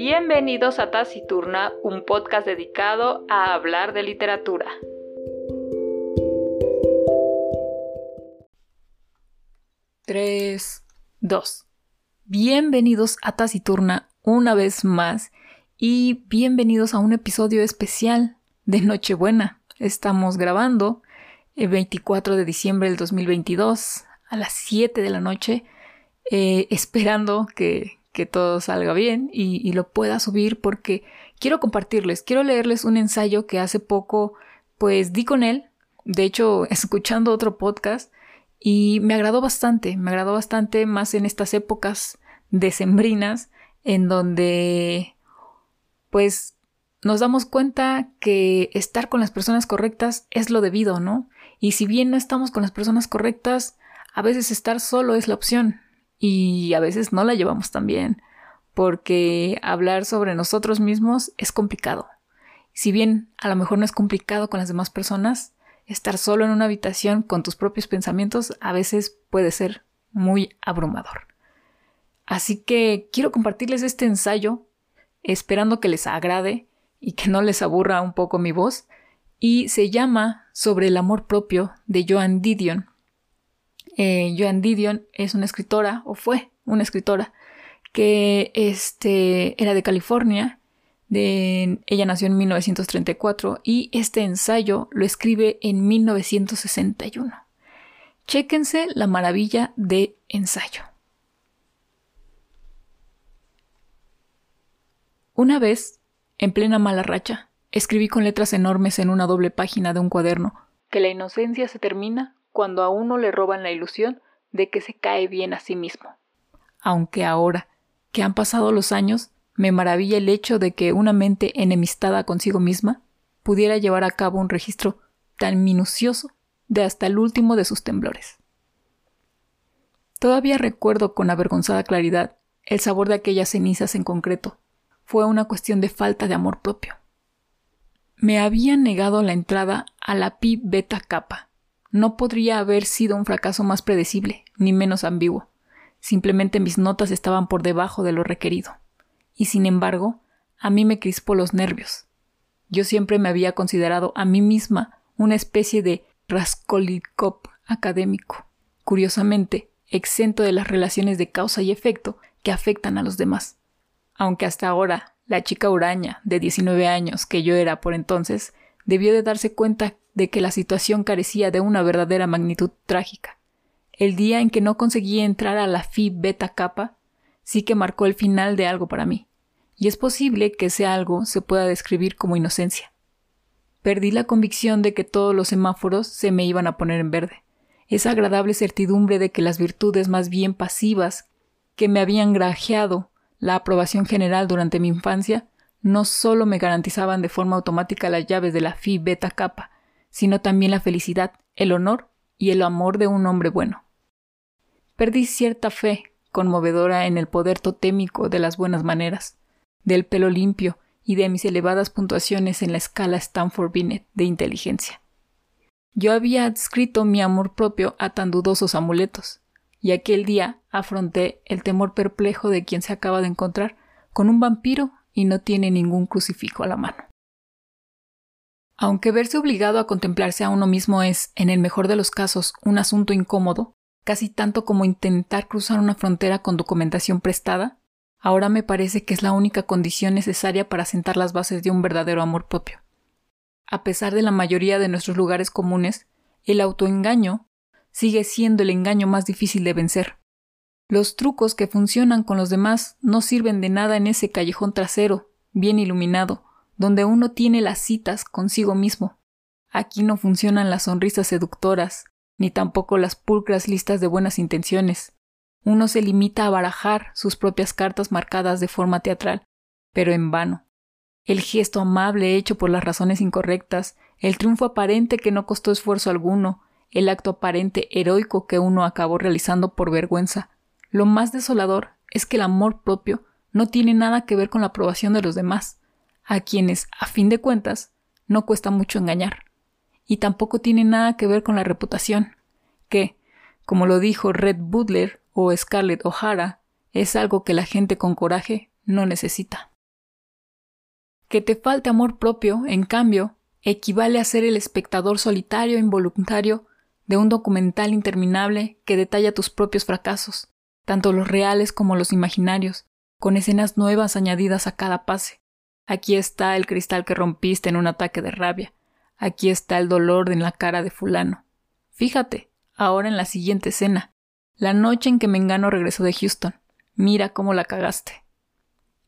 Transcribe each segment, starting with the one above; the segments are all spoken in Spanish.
Bienvenidos a Taciturna, un podcast dedicado a hablar de literatura. Tres, dos. Bienvenidos a Taciturna una vez más y bienvenidos a un episodio especial de Nochebuena. Estamos grabando el 24 de diciembre del 2022 a las 7 de la noche, eh, esperando que, que todo salga bien y, lo pueda subir porque quiero compartirles, quiero leerles un ensayo que hace poco pues di con él, de hecho escuchando otro podcast y me agradó bastante, me agradó bastante más en estas épocas decembrinas en donde pues nos damos cuenta que estar con las personas correctas es lo debido, ¿no? Y si bien no estamos con las personas correctas, a veces estar solo es la opción y a veces no la llevamos tan bien, porque hablar sobre nosotros mismos es complicado. Si bien a lo mejor no es complicado con las demás personas, estar solo en una habitación con tus propios pensamientos a veces puede ser muy abrumador. Así que quiero compartirles este ensayo, esperando que les agrade y que no les aburra un poco mi voz, y se llama Sobre el amor propio de Joan Didion. Eh, Joan Didion es una escritora, o fue una escritora, que este, era de California. De, ella nació en 1934 y este ensayo lo escribe en 1961. Chéquense la maravilla de ensayo. Una vez, en plena mala racha, escribí con letras enormes en una doble página de un cuaderno que la inocencia se termina cuando a uno le roban la ilusión de que se cae bien a sí mismo. Aunque ahora, que han pasado los años, me maravilla el hecho de que una mente enemistada consigo misma pudiera llevar a cabo un registro tan minucioso de hasta el último de sus temblores. Todavía recuerdo con avergonzada claridad el sabor de aquellas cenizas en concreto. Fue una cuestión de falta de amor propio. Me habían negado la entrada a la pi beta capa, no podría haber sido un fracaso más predecible, ni menos ambiguo. Simplemente mis notas estaban por debajo de lo requerido. Y sin embargo, a mí me crispó los nervios. Yo siempre me había considerado a mí misma una especie de Raskolnikov académico, curiosamente exento de las relaciones de causa y efecto que afectan a los demás. Aunque hasta ahora la chica huraña de 19 años que yo era por entonces debió de darse cuenta de que la situación carecía de una verdadera magnitud trágica. El día en que no conseguí entrar a la Phi Beta Kappa sí que marcó el final de algo para mí, y es posible que ese algo se pueda describir como inocencia. Perdí la convicción de que todos los semáforos se me iban a poner en verde, esa agradable certidumbre de que las virtudes más bien pasivas que me habían granjeado la aprobación general durante mi infancia no solo me garantizaban de forma automática las llaves de la Phi Beta Kappa, sino también la felicidad, el honor y el amor de un hombre bueno. Perdí cierta fe conmovedora en el poder totémico de las buenas maneras, del pelo limpio y de mis elevadas puntuaciones en la escala Stanford Binet de inteligencia. Yo había adscrito mi amor propio a tan dudosos amuletos, y aquel día afronté el temor perplejo de quien se acaba de encontrar con un vampiro y no tiene ningún crucifijo a la mano. Aunque verse obligado a contemplarse a uno mismo es, en el mejor de los casos, un asunto incómodo, casi tanto como intentar cruzar una frontera con documentación prestada, ahora me parece que es la única condición necesaria para sentar las bases de un verdadero amor propio. A pesar de la mayoría de nuestros lugares comunes, el autoengaño sigue siendo el engaño más difícil de vencer. Los trucos que funcionan con los demás no sirven de nada en ese callejón trasero, bien iluminado, donde uno tiene las citas consigo mismo. Aquí no funcionan las sonrisas seductoras, ni tampoco las pulcras listas de buenas intenciones. Uno se limita a barajar sus propias cartas marcadas de forma teatral, pero en vano. El gesto amable hecho por las razones incorrectas, el triunfo aparente que no costó esfuerzo alguno, el acto aparente heroico que uno acabó realizando por vergüenza. Lo más desolador es que el amor propio no tiene nada que ver con la aprobación de los demás a quienes, a fin de cuentas, no cuesta mucho engañar. Y tampoco tiene nada que ver con la reputación, que, como lo dijo Red Butler o Scarlett O'Hara, es algo que la gente con coraje no necesita. Que te falte amor propio, en cambio, equivale a ser el espectador solitario e involuntario de un documental interminable que detalla tus propios fracasos, tanto los reales como los imaginarios, con escenas nuevas añadidas a cada pase. Aquí está el cristal que rompiste en un ataque de rabia. Aquí está el dolor en la cara de fulano. Fíjate, ahora en la siguiente escena, la noche en que Mengano regresó de Houston. Mira cómo la cagaste.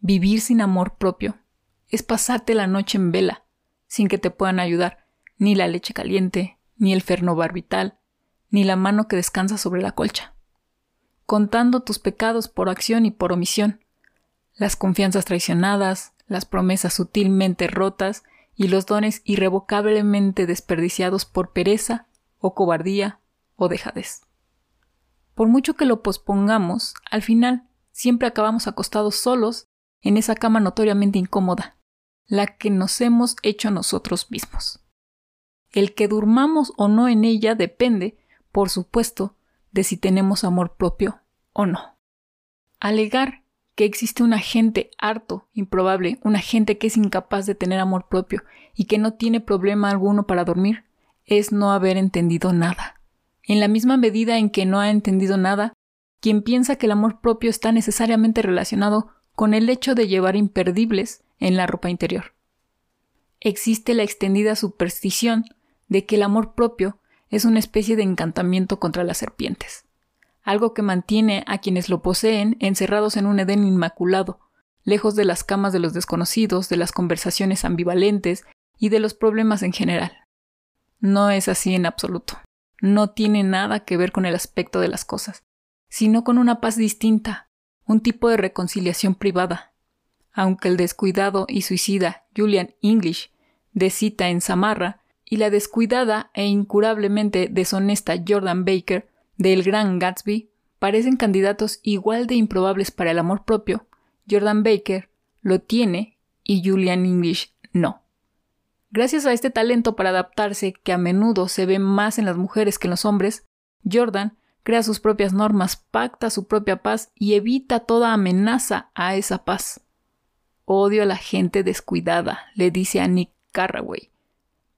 Vivir sin amor propio es pasarte la noche en vela, sin que te puedan ayudar ni la leche caliente, ni el fernobarbital, ni la mano que descansa sobre la colcha. Contando tus pecados por acción y por omisión, las confianzas traicionadas, las promesas sutilmente rotas y los dones irrevocablemente desperdiciados por pereza o cobardía o dejadez. Por mucho que lo pospongamos, al final siempre acabamos acostados solos en esa cama notoriamente incómoda, la que nos hemos hecho nosotros mismos. El que durmamos o no en ella depende, por supuesto, de si tenemos amor propio o no. Alegar que existe un agente harto, improbable, un agente que es incapaz de tener amor propio y que no tiene problema alguno para dormir, es no haber entendido nada. En la misma medida en que no ha entendido nada, quien piensa que el amor propio está necesariamente relacionado con el hecho de llevar imperdibles en la ropa interior. Existe la extendida superstición de que el amor propio es una especie de encantamiento contra las serpientes algo que mantiene a quienes lo poseen encerrados en un Edén inmaculado, lejos de las camas de los desconocidos, de las conversaciones ambivalentes y de los problemas en general. No es así en absoluto. No tiene nada que ver con el aspecto de las cosas, sino con una paz distinta, un tipo de reconciliación privada. Aunque el descuidado y suicida Julian English de cita en Samarra y la descuidada e incurablemente deshonesta Jordan Baker del gran Gatsby parecen candidatos igual de improbables para el amor propio, Jordan Baker lo tiene y Julian English no. Gracias a este talento para adaptarse, que a menudo se ve más en las mujeres que en los hombres, Jordan crea sus propias normas, pacta su propia paz y evita toda amenaza a esa paz. Odio a la gente descuidada, le dice a Nick Carraway.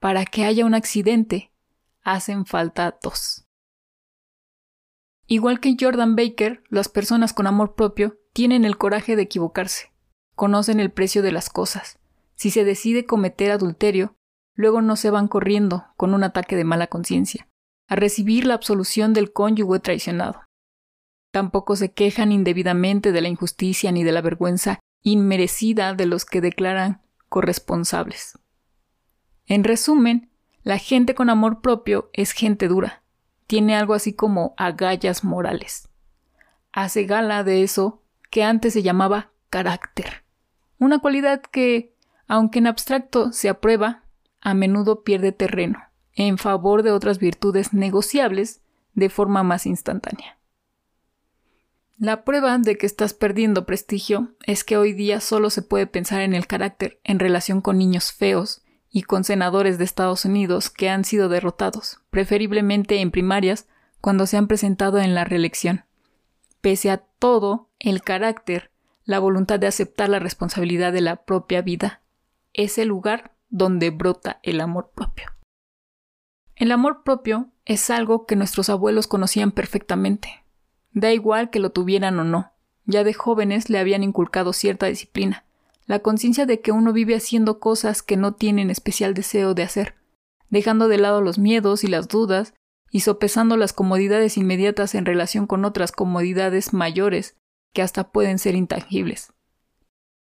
Para que haya un accidente, hacen falta dos. Igual que Jordan Baker, las personas con amor propio tienen el coraje de equivocarse, conocen el precio de las cosas. Si se decide cometer adulterio, luego no se van corriendo con un ataque de mala conciencia, a recibir la absolución del cónyuge traicionado. Tampoco se quejan indebidamente de la injusticia ni de la vergüenza inmerecida de los que declaran corresponsables. En resumen, la gente con amor propio es gente dura, tiene algo así como agallas morales. Hace gala de eso que antes se llamaba carácter, una cualidad que, aunque en abstracto se aprueba, a menudo pierde terreno en favor de otras virtudes negociables de forma más instantánea. La prueba de que estás perdiendo prestigio es que hoy día solo se puede pensar en el carácter en relación con niños feos y con senadores de Estados Unidos que han sido derrotados, preferiblemente en primarias, cuando se han presentado en la reelección. Pese a todo, el carácter, la voluntad de aceptar la responsabilidad de la propia vida, es el lugar donde brota el amor propio. El amor propio es algo que nuestros abuelos conocían perfectamente. Da igual que lo tuvieran o no, ya de jóvenes le habían inculcado cierta disciplina, la conciencia de que uno vive haciendo cosas que no tienen especial deseo de hacer, dejando de lado los miedos y las dudas, y sopesando las comodidades inmediatas en relación con otras comodidades mayores que hasta pueden ser intangibles.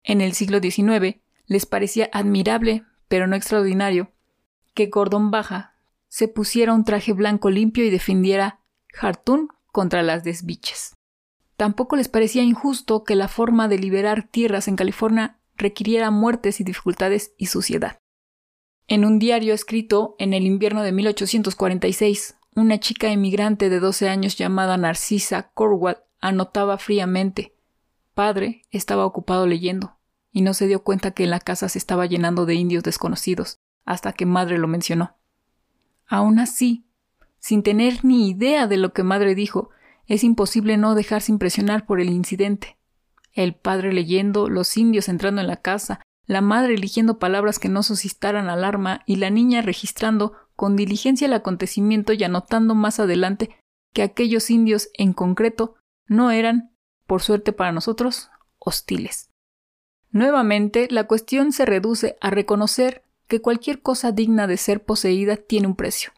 En el siglo XIX les parecía admirable, pero no extraordinario, que Gordon Baja se pusiera un traje blanco limpio y defendiera Hartún contra las desbiches. Tampoco les parecía injusto que la forma de liberar tierras en California requiriera muertes y dificultades y suciedad. En un diario escrito en el invierno de 1846, una chica emigrante de 12 años llamada Narcisa Corwell anotaba fríamente Padre estaba ocupado leyendo, y no se dio cuenta que la casa se estaba llenando de indios desconocidos, hasta que madre lo mencionó. Aún así, sin tener ni idea de lo que madre dijo, es imposible no dejarse impresionar por el incidente el padre leyendo, los indios entrando en la casa, la madre eligiendo palabras que no suscitaran alarma y la niña registrando con diligencia el acontecimiento y anotando más adelante que aquellos indios en concreto no eran, por suerte para nosotros, hostiles. Nuevamente, la cuestión se reduce a reconocer que cualquier cosa digna de ser poseída tiene un precio.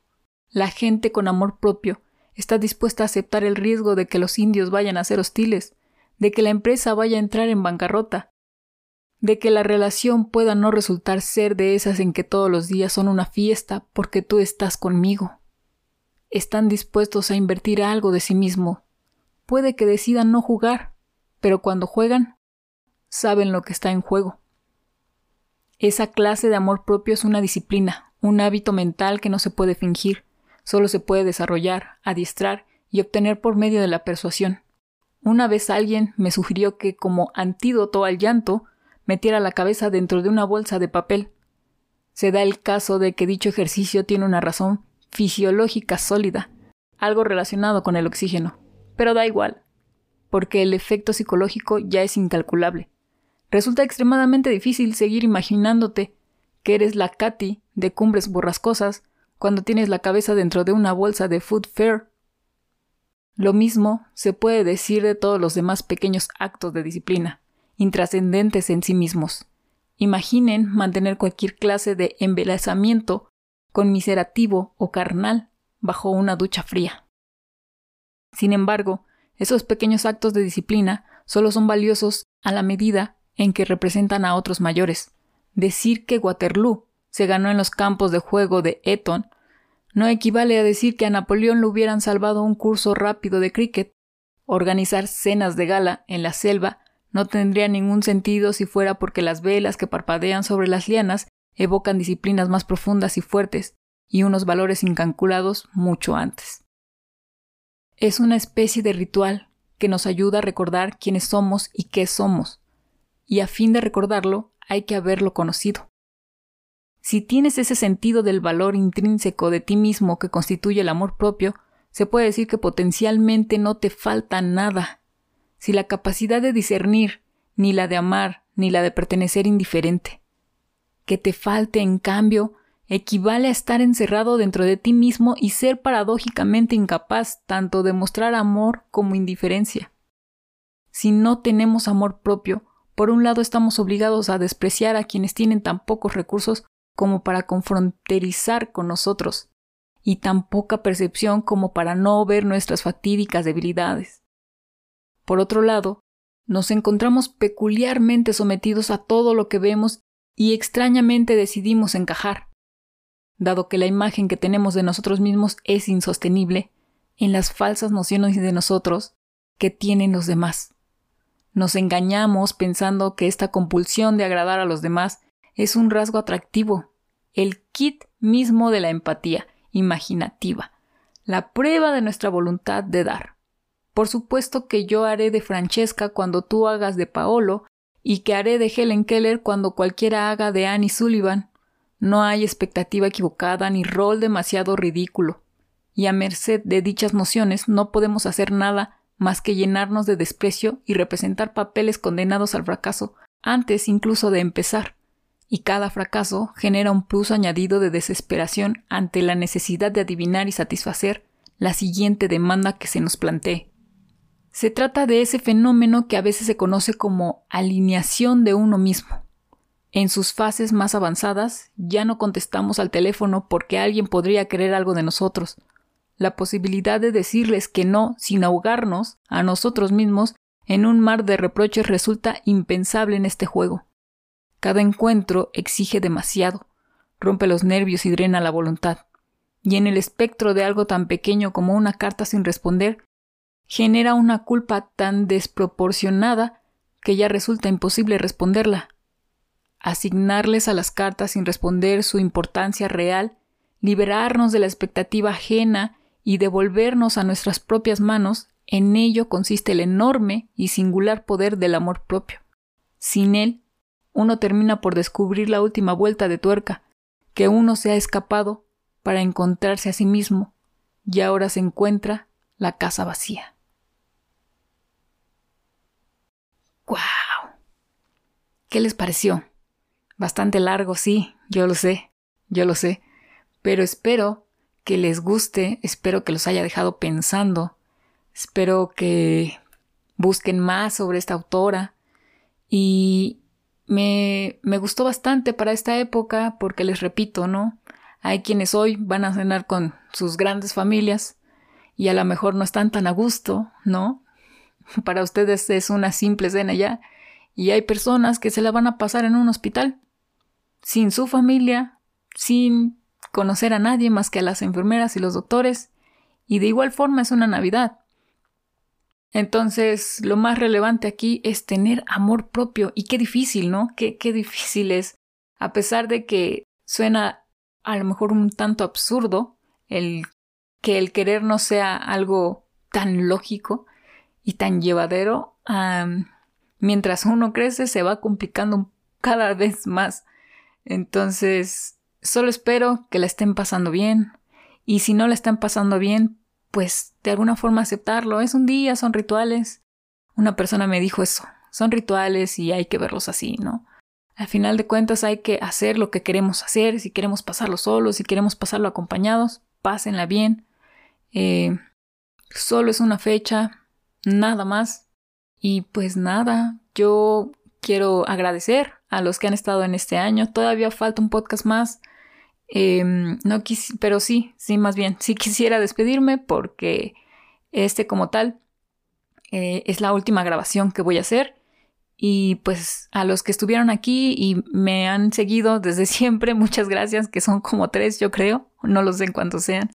La gente con amor propio está dispuesta a aceptar el riesgo de que los indios vayan a ser hostiles, de que la empresa vaya a entrar en bancarrota, de que la relación pueda no resultar ser de esas en que todos los días son una fiesta porque tú estás conmigo. Están dispuestos a invertir algo de sí mismo. Puede que decidan no jugar, pero cuando juegan, saben lo que está en juego. Esa clase de amor propio es una disciplina, un hábito mental que no se puede fingir, solo se puede desarrollar, adiestrar y obtener por medio de la persuasión. Una vez alguien me sugirió que, como antídoto al llanto, metiera la cabeza dentro de una bolsa de papel. Se da el caso de que dicho ejercicio tiene una razón fisiológica sólida, algo relacionado con el oxígeno. Pero da igual, porque el efecto psicológico ya es incalculable. Resulta extremadamente difícil seguir imaginándote que eres la Katy de cumbres borrascosas cuando tienes la cabeza dentro de una bolsa de food fair. Lo mismo se puede decir de todos los demás pequeños actos de disciplina, intrascendentes en sí mismos. Imaginen mantener cualquier clase de embelezamiento conmiserativo o carnal bajo una ducha fría. Sin embargo, esos pequeños actos de disciplina solo son valiosos a la medida en que representan a otros mayores. Decir que Waterloo se ganó en los campos de juego de Eton no equivale a decir que a Napoleón le hubieran salvado un curso rápido de cricket. Organizar cenas de gala en la selva no tendría ningún sentido si fuera porque las velas que parpadean sobre las lianas evocan disciplinas más profundas y fuertes y unos valores incalculados mucho antes. Es una especie de ritual que nos ayuda a recordar quiénes somos y qué somos, y a fin de recordarlo hay que haberlo conocido. Si tienes ese sentido del valor intrínseco de ti mismo que constituye el amor propio, se puede decir que potencialmente no te falta nada. Si la capacidad de discernir, ni la de amar, ni la de pertenecer indiferente. Que te falte, en cambio, equivale a estar encerrado dentro de ti mismo y ser paradójicamente incapaz tanto de mostrar amor como indiferencia. Si no tenemos amor propio, por un lado estamos obligados a despreciar a quienes tienen tan pocos recursos como para confronterizar con nosotros, y tan poca percepción como para no ver nuestras fatídicas debilidades. Por otro lado, nos encontramos peculiarmente sometidos a todo lo que vemos y extrañamente decidimos encajar. Dado que la imagen que tenemos de nosotros mismos es insostenible, en las falsas nociones de nosotros que tienen los demás. Nos engañamos pensando que esta compulsión de agradar a los demás es un rasgo atractivo, el kit mismo de la empatía imaginativa, la prueba de nuestra voluntad de dar. Por supuesto que yo haré de Francesca cuando tú hagas de Paolo, y que haré de Helen Keller cuando cualquiera haga de Annie Sullivan. No hay expectativa equivocada ni rol demasiado ridículo. Y a merced de dichas nociones no podemos hacer nada más que llenarnos de desprecio y representar papeles condenados al fracaso antes incluso de empezar. Y cada fracaso genera un plus añadido de desesperación ante la necesidad de adivinar y satisfacer la siguiente demanda que se nos plantee. Se trata de ese fenómeno que a veces se conoce como alineación de uno mismo. En sus fases más avanzadas ya no contestamos al teléfono porque alguien podría querer algo de nosotros, la posibilidad de decirles que no sin ahogarnos a nosotros mismos en un mar de reproches resulta impensable en este juego. Cada encuentro exige demasiado, rompe los nervios y drena la voluntad. Y en el espectro de algo tan pequeño como una carta sin responder, genera una culpa tan desproporcionada que ya resulta imposible responderla. Asignarles a las cartas sin responder su importancia real, liberarnos de la expectativa ajena y devolvernos a nuestras propias manos, en ello consiste el enorme y singular poder del amor propio. Sin él, uno termina por descubrir la última vuelta de tuerca, que uno se ha escapado para encontrarse a sí mismo, y ahora se encuentra la casa vacía. ¡Guau! ¿Qué les pareció? Bastante largo, sí, yo lo sé, yo lo sé. Pero espero que les guste, espero que los haya dejado pensando, espero que busquen más sobre esta autora y me, me gustó bastante para esta época porque les repito, ¿no? Hay quienes hoy van a cenar con sus grandes familias y a lo mejor no están tan a gusto, ¿no? Para ustedes es una simple cena ya. Y hay personas que se la van a pasar en un hospital, sin su familia, sin conocer a nadie más que a las enfermeras y los doctores. Y de igual forma es una Navidad. Entonces, lo más relevante aquí es tener amor propio. Y qué difícil, ¿no? Qué, qué difícil es. A pesar de que suena a lo mejor un tanto absurdo el que el querer no sea algo tan lógico y tan llevadero, mientras uno crece se va complicando cada vez más. Entonces, solo espero que la estén pasando bien y si no la están pasando bien, pues de alguna forma aceptarlo. Es un día, son rituales. Una persona me dijo eso, son rituales y hay que verlos así, ¿no? Al final de cuentas hay que hacer lo que queremos hacer, si queremos pasarlo solos, si queremos pasarlo acompañados, pásenla bien. Eh, solo es una fecha, nada más. Y pues nada, yo quiero agradecer a los que han estado en este año. Todavía falta un podcast más. Em, no quis pero sí, sí, más bien, sí quisiera despedirme porque este como tal eh, es la última grabación que voy a hacer. Y pues a los que estuvieron aquí y me han seguido desde siempre, muchas gracias, que son como tres, yo creo, no los sé en cuántos sean.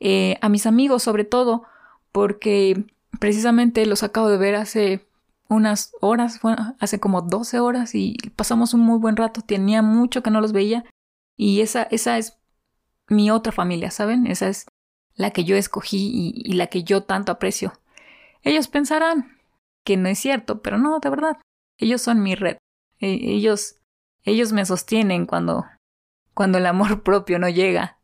Eh, a mis amigos sobre todo, porque precisamente los acabo de ver hace unas horas, hace como 12 horas y pasamos un muy buen rato, tenía mucho que no los veía y esa, esa es mi otra familia, ¿saben? Esa es la que yo escogí y, la que yo tanto aprecio. Ellos pensarán que no es cierto, pero no, de verdad, ellos son mi red. E, ellos, ellos me sostienen cuando, cuando el amor propio no llega.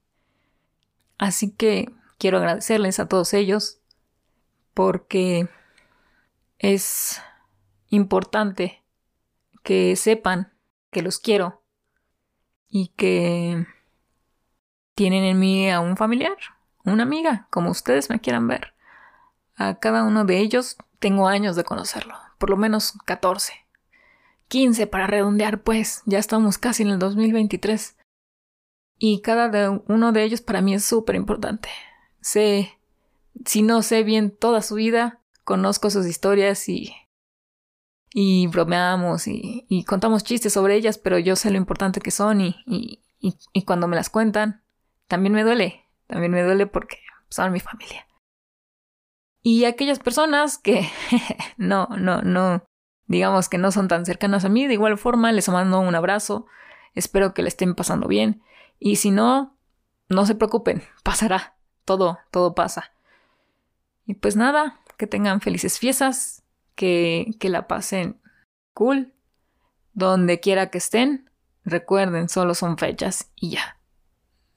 Así que quiero agradecerles a todos ellos porque es importante que sepan que los quiero y que tienen en mí a un familiar, una amiga, como ustedes me quieran ver. A cada uno de ellos tengo años de conocerlo, por lo menos 14. 15 para redondear, pues, ya estamos casi en el 2023. Y cada uno de ellos para mí es súper importante. Sé, si no sé bien toda su vida, conozco sus historias y, y bromeamos y, y contamos chistes sobre ellas, pero yo sé lo importante que son y, y, cuando me las cuentan, también me duele, también me duele porque son mi familia. Y aquellas personas que no, no, no, digamos que no son tan cercanas a mí, de igual forma les mando un abrazo, espero que le estén pasando bien y si no, no se preocupen, pasará, todo, todo pasa. Y pues nada, que tengan felices fiestas, que, que la pasen cool, donde quiera que estén, recuerden, solo son fechas y ya.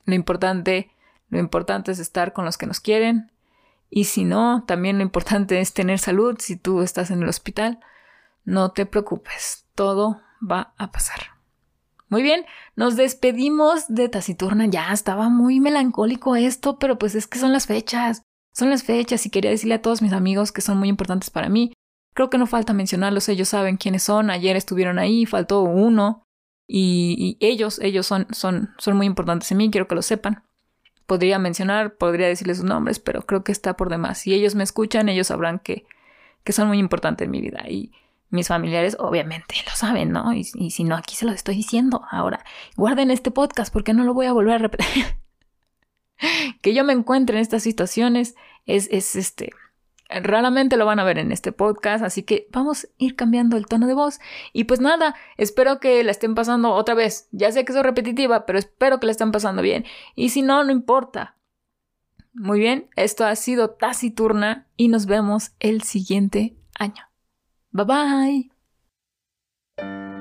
Lo importante, lo importante es estar con los que nos quieren y si no, también lo importante es tener salud si tú estás en el hospital no te preocupes, todo va a pasar. Muy bien, nos despedimos de Taciturna. Ya estaba muy melancólico esto, pero pues es que son las fechas. Son las fechas y quería decirle a todos mis amigos que son muy importantes para mí. Creo que no falta mencionarlos, ellos saben quiénes son. Ayer estuvieron ahí, faltó uno. Y, ellos, ellos son, son, son muy importantes en mí, quiero que lo sepan. Podría mencionar, podría decirles sus nombres, pero creo que está por demás. Si ellos me escuchan, ellos sabrán que, que son muy importantes en mi vida. Y, mis familiares obviamente lo saben, ¿no? Y, si no, aquí se los estoy diciendo. Ahora, guarden este podcast porque no lo voy a volver a repetir. que yo me encuentre en estas situaciones es, es este... Raramente lo van a ver en este podcast, así que vamos a ir cambiando el tono de voz. Y pues nada, espero que la estén pasando otra vez. Ya sé que soy repetitiva, pero espero que la estén pasando bien. Y si no, no importa. Muy bien, esto ha sido Taciturna y nos vemos el siguiente año. Bye bye.